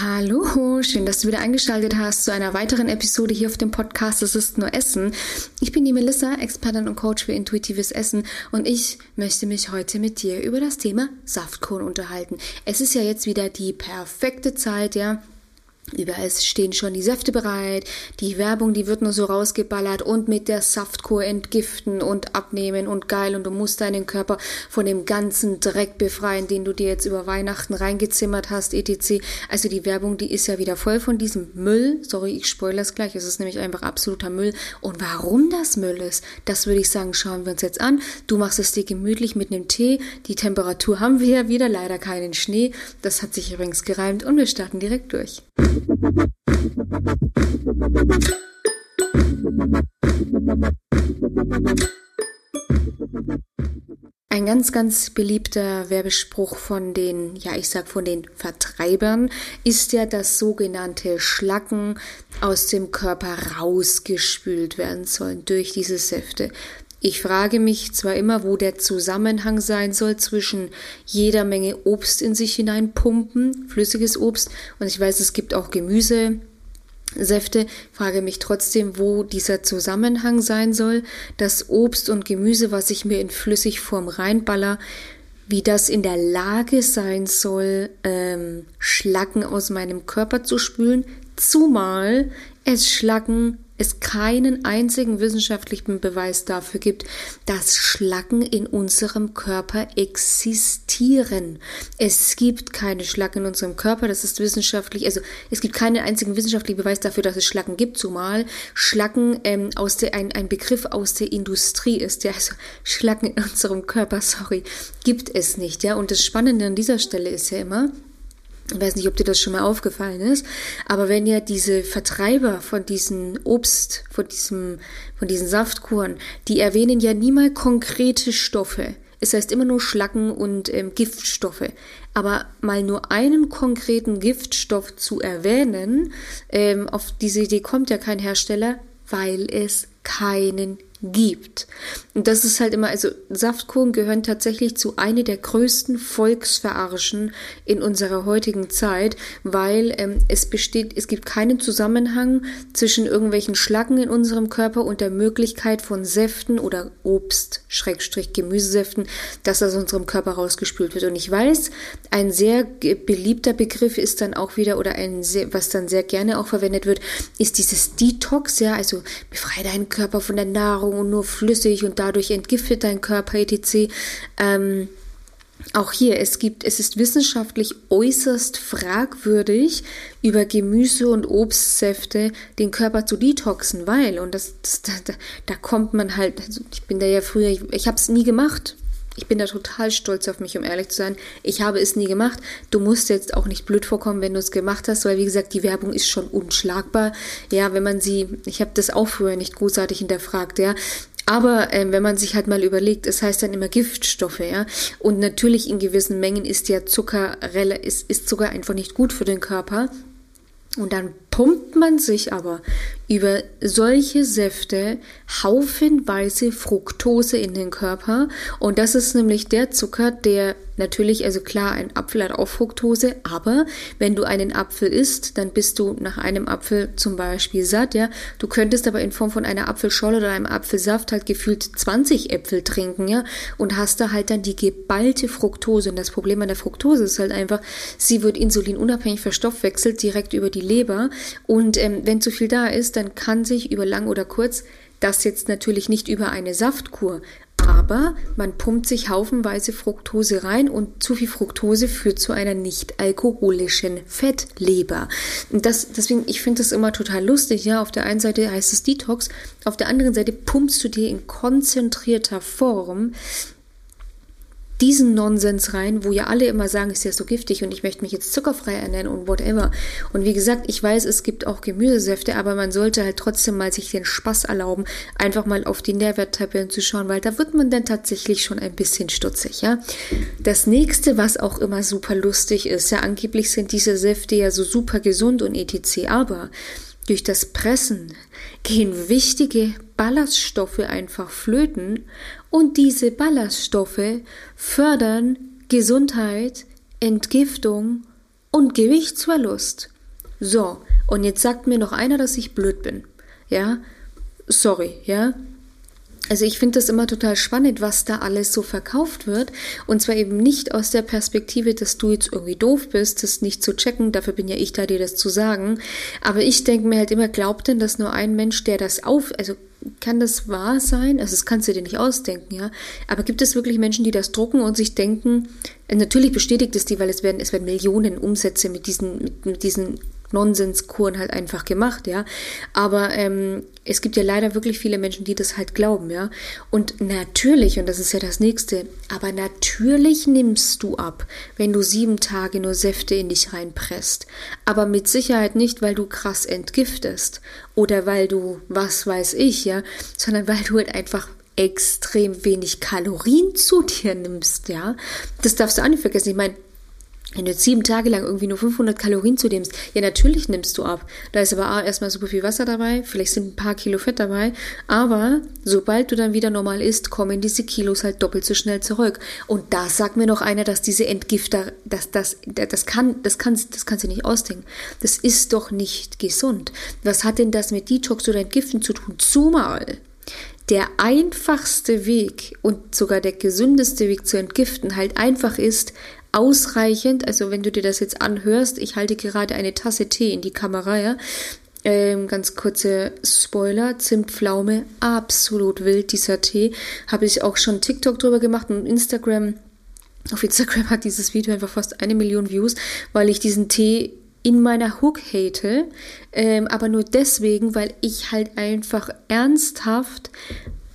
Hallo, schön, dass du wieder eingeschaltet hast zu einer weiteren Episode hier auf dem Podcast Es ist nur Essen. Ich bin die Melissa, Expertin und Coach für intuitives Essen und ich möchte mich heute mit dir über das Thema Saftkuchen unterhalten. Es ist ja jetzt wieder die perfekte Zeit, ja, Überall stehen schon die Säfte bereit, die Werbung, die wird nur so rausgeballert und mit der Saftkur entgiften und abnehmen und geil und du musst deinen Körper von dem ganzen Dreck befreien, den du dir jetzt über Weihnachten reingezimmert hast, etc. Also die Werbung, die ist ja wieder voll von diesem Müll. Sorry, ich spoilere es gleich, es ist nämlich einfach absoluter Müll. Und warum das Müll ist, das würde ich sagen, schauen wir uns jetzt an. Du machst es dir gemütlich mit einem Tee. Die Temperatur haben wir ja wieder, leider keinen Schnee. Das hat sich übrigens gereimt und wir starten direkt durch. Ein ganz, ganz beliebter Werbespruch von den, ja, ich sag von den Vertreibern ist ja, dass sogenannte Schlacken aus dem Körper rausgespült werden sollen durch diese Säfte. Ich frage mich zwar immer, wo der Zusammenhang sein soll zwischen jeder Menge Obst in sich hineinpumpen, flüssiges Obst, und ich weiß, es gibt auch Gemüse, Säfte, frage mich trotzdem, wo dieser Zusammenhang sein soll, dass Obst und Gemüse, was ich mir in Flüssigform reinballer, wie das in der Lage sein soll, ähm, Schlacken aus meinem Körper zu spülen, zumal es Schlacken es keinen einzigen wissenschaftlichen Beweis dafür gibt, dass Schlacken in unserem Körper existieren. Es gibt keine Schlacken in unserem Körper, das ist wissenschaftlich, also es gibt keinen einzigen wissenschaftlichen Beweis dafür, dass es Schlacken gibt, zumal Schlacken ähm, aus der, ein, ein Begriff aus der Industrie ist, ja, also Schlacken in unserem Körper, sorry, gibt es nicht, ja, und das Spannende an dieser Stelle ist ja immer, ich weiß nicht, ob dir das schon mal aufgefallen ist, aber wenn ja diese Vertreiber von diesen Obst, von diesem, von diesen Saftkuren, die erwähnen ja nie mal konkrete Stoffe. Es heißt immer nur Schlacken und ähm, Giftstoffe. Aber mal nur einen konkreten Giftstoff zu erwähnen, ähm, auf diese Idee kommt ja kein Hersteller, weil es keinen gibt. Und das ist halt immer, also Saftkuchen gehören tatsächlich zu einer der größten Volksverarschen in unserer heutigen Zeit, weil ähm, es besteht, es gibt keinen Zusammenhang zwischen irgendwelchen Schlacken in unserem Körper und der Möglichkeit von Säften oder Obst, Schrägstrich Gemüsesäften, dass aus unserem Körper rausgespült wird. Und ich weiß, ein sehr beliebter Begriff ist dann auch wieder, oder ein sehr, was dann sehr gerne auch verwendet wird, ist dieses Detox, ja, also befreie deinen Körper von der Nahrung, Nahrung und nur flüssig und dadurch entgiftet dein Körper etc. Ähm, auch hier, es gibt, es ist wissenschaftlich äußerst fragwürdig, über Gemüse und Obstsäfte den Körper zu detoxen, weil, und das, das da, da, kommt man halt, also ich bin da ja früher, ich, ich habe es nie gemacht. Ich bin da total stolz auf mich, um ehrlich zu sein. Ich habe es nie gemacht. Du musst jetzt auch nicht blöd vorkommen, wenn du es gemacht hast, weil wie gesagt, die Werbung ist schon unschlagbar. Ja, wenn man sie, ich habe das auch früher nicht großartig hinterfragt, ja. Aber äh, wenn man sich halt mal überlegt, es heißt dann immer Giftstoffe, ja. Und natürlich in gewissen Mengen ist ja Zucker, ist, ist Zucker einfach nicht gut für den Körper. Und dann pumpt man sich aber über solche Säfte haufenweise Fructose in den Körper. Und das ist nämlich der Zucker, der natürlich, also klar, ein Apfel hat auch Fructose, aber wenn du einen Apfel isst, dann bist du nach einem Apfel zum Beispiel satt, ja. Du könntest aber in Form von einer Apfelscholle oder einem Apfelsaft halt gefühlt 20 Äpfel trinken, ja, und hast da halt dann die geballte Fructose. Und das Problem an der Fructose ist halt einfach, sie wird insulinunabhängig verstoffwechselt direkt über die Leber. Und ähm, wenn zu viel da ist, dann kann sich über lang oder kurz das jetzt natürlich nicht über eine Saftkur, aber man pumpt sich haufenweise Fructose rein und zu viel Fructose führt zu einer nicht alkoholischen Fettleber. Und das, deswegen, ich finde das immer total lustig. Ja, auf der einen Seite heißt es Detox, auf der anderen Seite pumpst du dir in konzentrierter Form diesen Nonsens rein, wo ja alle immer sagen, ist ja so giftig und ich möchte mich jetzt zuckerfrei ernähren und whatever. Und wie gesagt, ich weiß, es gibt auch Gemüsesäfte, aber man sollte halt trotzdem mal sich den Spaß erlauben, einfach mal auf die Nährwerttabellen zu schauen, weil da wird man dann tatsächlich schon ein bisschen stutzig, ja. Das nächste, was auch immer super lustig ist, ja, angeblich sind diese Säfte ja so super gesund und etc., aber durch das Pressen gehen wichtige Ballaststoffe einfach flöten und diese Ballaststoffe fördern Gesundheit, Entgiftung und Gewichtsverlust. So, und jetzt sagt mir noch einer, dass ich blöd bin. Ja, sorry, ja. Also ich finde das immer total spannend, was da alles so verkauft wird. Und zwar eben nicht aus der Perspektive, dass du jetzt irgendwie doof bist, das nicht zu checken. Dafür bin ja ich da, dir das zu sagen. Aber ich denke mir halt immer, glaubt denn, dass nur ein Mensch, der das auf, also kann das wahr sein? Also das kannst du dir nicht ausdenken, ja. Aber gibt es wirklich Menschen, die das drucken und sich denken, äh, natürlich bestätigt es die, weil es werden, es werden Millionen Umsätze mit diesen, mit, mit diesen Nonsenskuren halt einfach gemacht, ja. Aber ähm, es gibt ja leider wirklich viele Menschen, die das halt glauben, ja. Und natürlich, und das ist ja das nächste, aber natürlich nimmst du ab, wenn du sieben Tage nur Säfte in dich reinpresst. Aber mit Sicherheit nicht, weil du krass entgiftest oder weil du, was weiß ich, ja, sondern weil du halt einfach extrem wenig Kalorien zu dir nimmst, ja. Das darfst du auch nicht vergessen. Ich meine, wenn du jetzt sieben Tage lang irgendwie nur 500 Kalorien zu nimmst, ja, natürlich nimmst du ab. Da ist aber erstmal super viel Wasser dabei, vielleicht sind ein paar Kilo Fett dabei, aber sobald du dann wieder normal isst, kommen diese Kilos halt doppelt so schnell zurück. Und da sagt mir noch einer, dass diese Entgifter, dass das, das kann, das kannst, das kannst du nicht ausdenken. Das ist doch nicht gesund. Was hat denn das mit Detox oder Entgiften zu tun? Zumal der einfachste Weg und sogar der gesündeste Weg zu entgiften halt einfach ist, ausreichend, also wenn du dir das jetzt anhörst, ich halte gerade eine Tasse Tee in die Kamera, ja, ähm, ganz kurze Spoiler, Zimtpflaume, absolut wild, dieser Tee. Habe ich auch schon TikTok drüber gemacht und Instagram. Auf Instagram hat dieses Video einfach fast eine Million Views, weil ich diesen Tee in meiner Hook hate, ähm, aber nur deswegen, weil ich halt einfach ernsthaft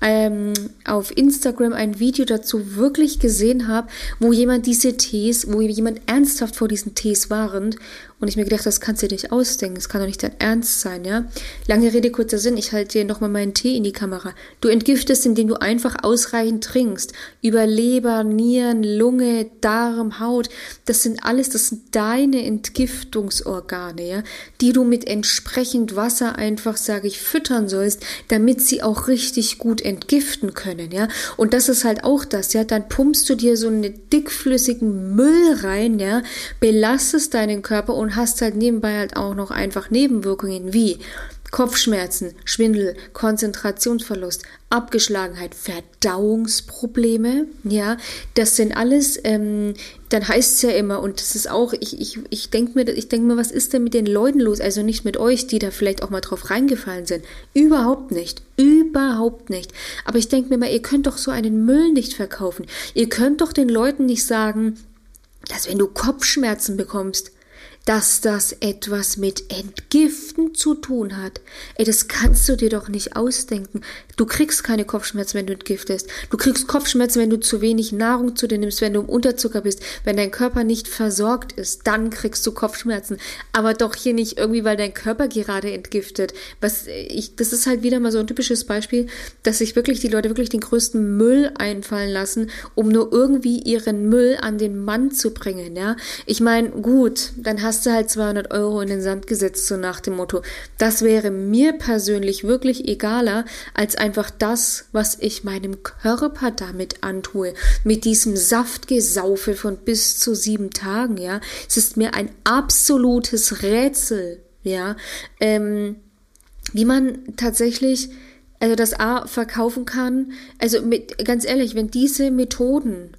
ähm, auf Instagram ein Video dazu wirklich gesehen habe, wo jemand diese Tees, wo jemand ernsthaft vor diesen Tees warnt und ich mir gedacht, das kannst du dir nicht ausdenken, das kann doch nicht dein Ernst sein, ja? Lange Rede, kurzer Sinn, ich halte dir nochmal meinen Tee in die Kamera. Du entgiftest, indem du einfach ausreichend trinkst. Über Leber, Nieren, Lunge, Darm, Haut, das sind alles, das sind deine Entgiftungsorgane, ja? Die du mit entsprechend Wasser einfach, sage ich, füttern sollst, damit sie auch richtig gut entgiften können, ja? Und das ist halt auch das, ja? Dann pumpst du dir so einen dickflüssigen Müll rein, ja? Belastest deinen Körper und und hast halt nebenbei halt auch noch einfach Nebenwirkungen wie Kopfschmerzen, Schwindel, Konzentrationsverlust, Abgeschlagenheit, Verdauungsprobleme, ja, das sind alles, ähm, dann heißt es ja immer, und das ist auch, ich, ich, ich denke mir, ich denke mir, was ist denn mit den Leuten los? Also nicht mit euch, die da vielleicht auch mal drauf reingefallen sind. Überhaupt nicht. Überhaupt nicht. Aber ich denke mir mal, ihr könnt doch so einen Müll nicht verkaufen. Ihr könnt doch den Leuten nicht sagen, dass wenn du Kopfschmerzen bekommst, dass das etwas mit Entgiften zu tun hat. Ey, das kannst du dir doch nicht ausdenken. Du kriegst keine Kopfschmerzen, wenn du entgiftest. Du kriegst Kopfschmerzen, wenn du zu wenig Nahrung zu dir nimmst, wenn du im Unterzucker bist, wenn dein Körper nicht versorgt ist, dann kriegst du Kopfschmerzen. Aber doch hier nicht irgendwie, weil dein Körper gerade entgiftet. Was ich, das ist halt wieder mal so ein typisches Beispiel, dass sich wirklich die Leute wirklich den größten Müll einfallen lassen, um nur irgendwie ihren Müll an den Mann zu bringen, ja. Ich meine, gut, dann hast hast du halt 200 Euro in den Sand gesetzt, so nach dem Motto. Das wäre mir persönlich wirklich egaler, als einfach das, was ich meinem Körper damit antue. Mit diesem Saftgesaufe von bis zu sieben Tagen, ja. Es ist mir ein absolutes Rätsel, ja, ähm, wie man tatsächlich also das A verkaufen kann. Also mit, ganz ehrlich, wenn diese Methoden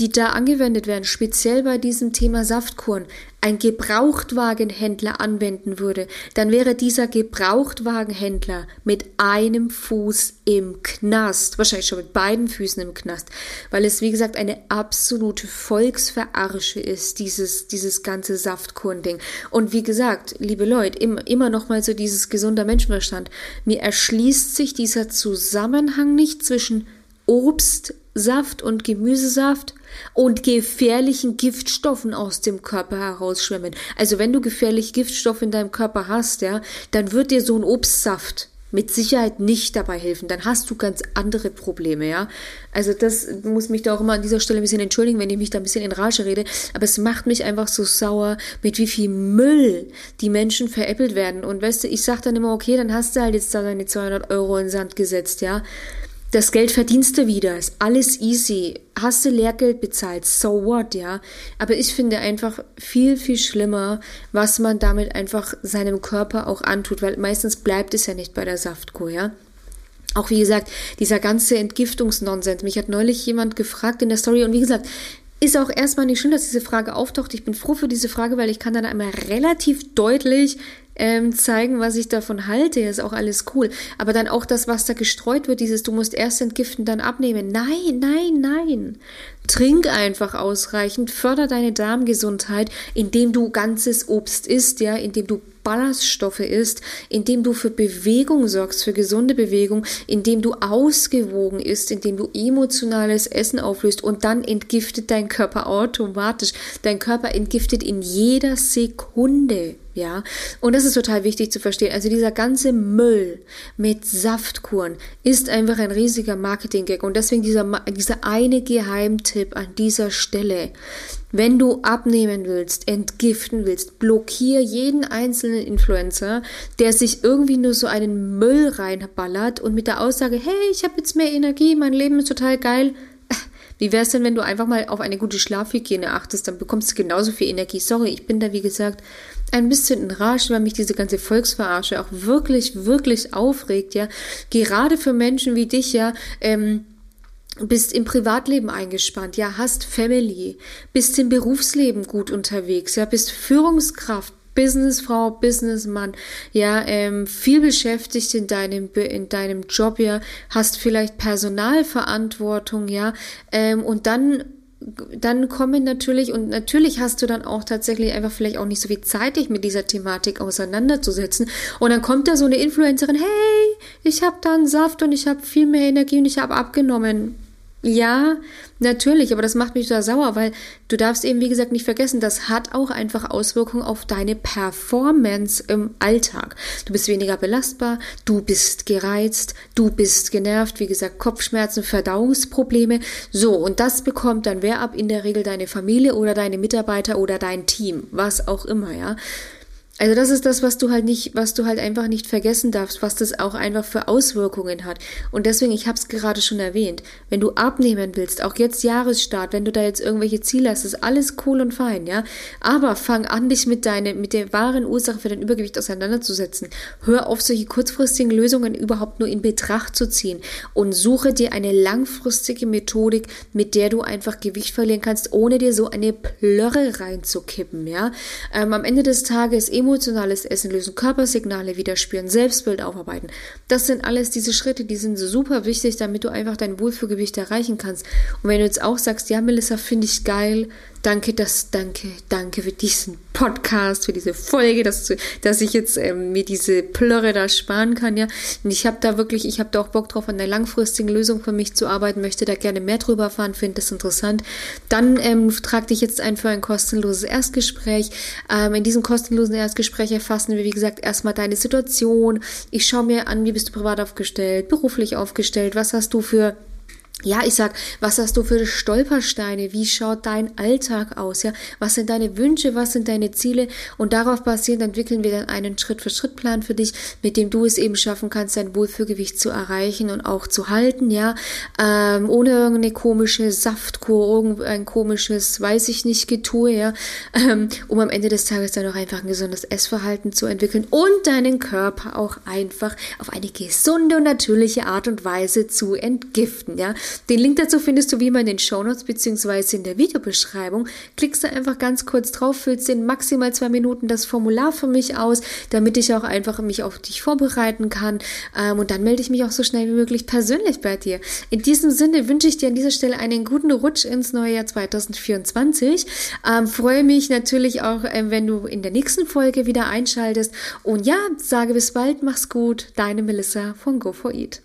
die da angewendet werden, speziell bei diesem Thema Saftkuren, ein Gebrauchtwagenhändler anwenden würde, dann wäre dieser Gebrauchtwagenhändler mit einem Fuß im Knast, wahrscheinlich schon mit beiden Füßen im Knast, weil es wie gesagt eine absolute Volksverarsche ist, dieses, dieses ganze Saftkurending. Und wie gesagt, liebe Leute, immer, immer noch mal so dieses gesunder Menschenverstand. Mir erschließt sich dieser Zusammenhang nicht zwischen Obst, Saft und Gemüsesaft und gefährlichen Giftstoffen aus dem Körper herausschwemmen. Also wenn du gefährliche Giftstoffe in deinem Körper hast, ja, dann wird dir so ein Obstsaft mit Sicherheit nicht dabei helfen. Dann hast du ganz andere Probleme, ja. Also das muss mich da auch immer an dieser Stelle ein bisschen entschuldigen, wenn ich mich da ein bisschen in Rage rede. Aber es macht mich einfach so sauer, mit wie viel Müll die Menschen veräppelt werden. Und weißt du, ich sag dann immer, okay, dann hast du halt jetzt da deine 200 Euro in Sand gesetzt, ja. Das Geld verdienst du wieder, ist alles easy. Hast du Lehrgeld bezahlt, so what, ja. Aber ich finde einfach viel, viel schlimmer, was man damit einfach seinem Körper auch antut, weil meistens bleibt es ja nicht bei der Saftkur, ja. Auch wie gesagt, dieser ganze Entgiftungsnonsens. Mich hat neulich jemand gefragt in der Story und wie gesagt, ist auch erstmal nicht schön, dass diese Frage auftaucht. Ich bin froh für diese Frage, weil ich kann dann einmal relativ deutlich ähm, zeigen, was ich davon halte. Ist auch alles cool. Aber dann auch das, was da gestreut wird, dieses, du musst erst entgiften, dann abnehmen. Nein, nein, nein. Trink einfach ausreichend, förder deine Darmgesundheit, indem du ganzes Obst isst, ja, indem du Ballaststoffe isst, indem du für Bewegung sorgst, für gesunde Bewegung, indem du ausgewogen isst, indem du emotionales Essen auflöst und dann entgiftet dein Körper automatisch. Dein Körper entgiftet in jeder Sekunde. Ja, und das ist total wichtig zu verstehen. Also dieser ganze Müll mit Saftkuren ist einfach ein riesiger Marketing-Gag und deswegen dieser, dieser eine Geheimtipp an dieser Stelle. Wenn du abnehmen willst, entgiften willst, blockier jeden einzelnen Influencer, der sich irgendwie nur so einen Müll reinballert und mit der Aussage, hey, ich habe jetzt mehr Energie, mein Leben ist total geil. Wie wäre es denn, wenn du einfach mal auf eine gute Schlafhygiene achtest, dann bekommst du genauso viel Energie. Sorry, ich bin da, wie gesagt, ein bisschen in Rage, weil mich diese ganze Volksverarsche auch wirklich, wirklich aufregt, ja. Gerade für Menschen wie dich, ja, ähm, bist im Privatleben eingespannt, ja, hast Family, bist im Berufsleben gut unterwegs, ja, bist Führungskraft, Businessfrau, Businessmann, ja, ähm, viel beschäftigt in deinem in deinem Job, ja, hast vielleicht Personalverantwortung, ja, ähm, und dann dann kommen natürlich, und natürlich hast du dann auch tatsächlich einfach vielleicht auch nicht so viel Zeit, dich mit dieser Thematik auseinanderzusetzen. Und dann kommt da so eine Influencerin, hey, ich habe da einen Saft und ich habe viel mehr Energie und ich habe abgenommen. Ja, natürlich, aber das macht mich da sauer, weil du darfst eben, wie gesagt, nicht vergessen, das hat auch einfach Auswirkungen auf deine Performance im Alltag. Du bist weniger belastbar, du bist gereizt, du bist genervt, wie gesagt, Kopfschmerzen, Verdauungsprobleme. So, und das bekommt dann wer ab? In der Regel deine Familie oder deine Mitarbeiter oder dein Team, was auch immer, ja. Also das ist das, was du halt nicht, was du halt einfach nicht vergessen darfst, was das auch einfach für Auswirkungen hat. Und deswegen, ich habe es gerade schon erwähnt, wenn du abnehmen willst, auch jetzt Jahresstart, wenn du da jetzt irgendwelche Ziele hast, ist alles cool und fein, ja. Aber fang an, dich mit deine, mit der wahren Ursache für dein Übergewicht auseinanderzusetzen. Hör auf, solche kurzfristigen Lösungen überhaupt nur in Betracht zu ziehen und suche dir eine langfristige Methodik, mit der du einfach Gewicht verlieren kannst, ohne dir so eine Plörre reinzukippen, ja. Ähm, am Ende des Tages Emo emotionales Essen lösen, Körpersignale wieder spüren, Selbstbild aufarbeiten. Das sind alles diese Schritte, die sind super wichtig, damit du einfach dein Wohlfühlgewicht erreichen kannst. Und wenn du jetzt auch sagst, ja, Melissa, finde ich geil, Danke, dass, danke, danke für diesen Podcast, für diese Folge, dass, dass ich jetzt ähm, mir diese Plörre da sparen kann, ja. Und ich habe da wirklich, ich habe da auch Bock drauf, an einer langfristigen Lösung für mich zu arbeiten, möchte da gerne mehr drüber erfahren, finde das interessant. Dann ähm, trag dich jetzt ein für ein kostenloses Erstgespräch. Ähm, in diesem kostenlosen Erstgespräch erfassen wir, wie gesagt, erstmal deine Situation. Ich schaue mir an, wie bist du privat aufgestellt, beruflich aufgestellt, was hast du für ja, ich sag, was hast du für Stolpersteine? Wie schaut dein Alltag aus? Ja, was sind deine Wünsche? Was sind deine Ziele? Und darauf basierend entwickeln wir dann einen Schritt-für-Schritt-Plan für dich, mit dem du es eben schaffen kannst, dein Wohlfühlgewicht zu erreichen und auch zu halten. Ja, ähm, ohne irgendeine komische Saftkur, irgendein komisches, weiß ich nicht, Getue. Ja, ähm, um am Ende des Tages dann auch einfach ein gesundes Essverhalten zu entwickeln und deinen Körper auch einfach auf eine gesunde und natürliche Art und Weise zu entgiften. Ja. Den Link dazu findest du wie immer in den Shownotes bzw. in der Videobeschreibung. Klickst da einfach ganz kurz drauf, füllst in maximal zwei Minuten das Formular für mich aus, damit ich auch einfach mich auf dich vorbereiten kann. Ähm, und dann melde ich mich auch so schnell wie möglich persönlich bei dir. In diesem Sinne wünsche ich dir an dieser Stelle einen guten Rutsch ins neue Jahr 2024. Ähm, freue mich natürlich auch, äh, wenn du in der nächsten Folge wieder einschaltest. Und ja, sage bis bald, mach's gut. Deine Melissa von Go4Eat.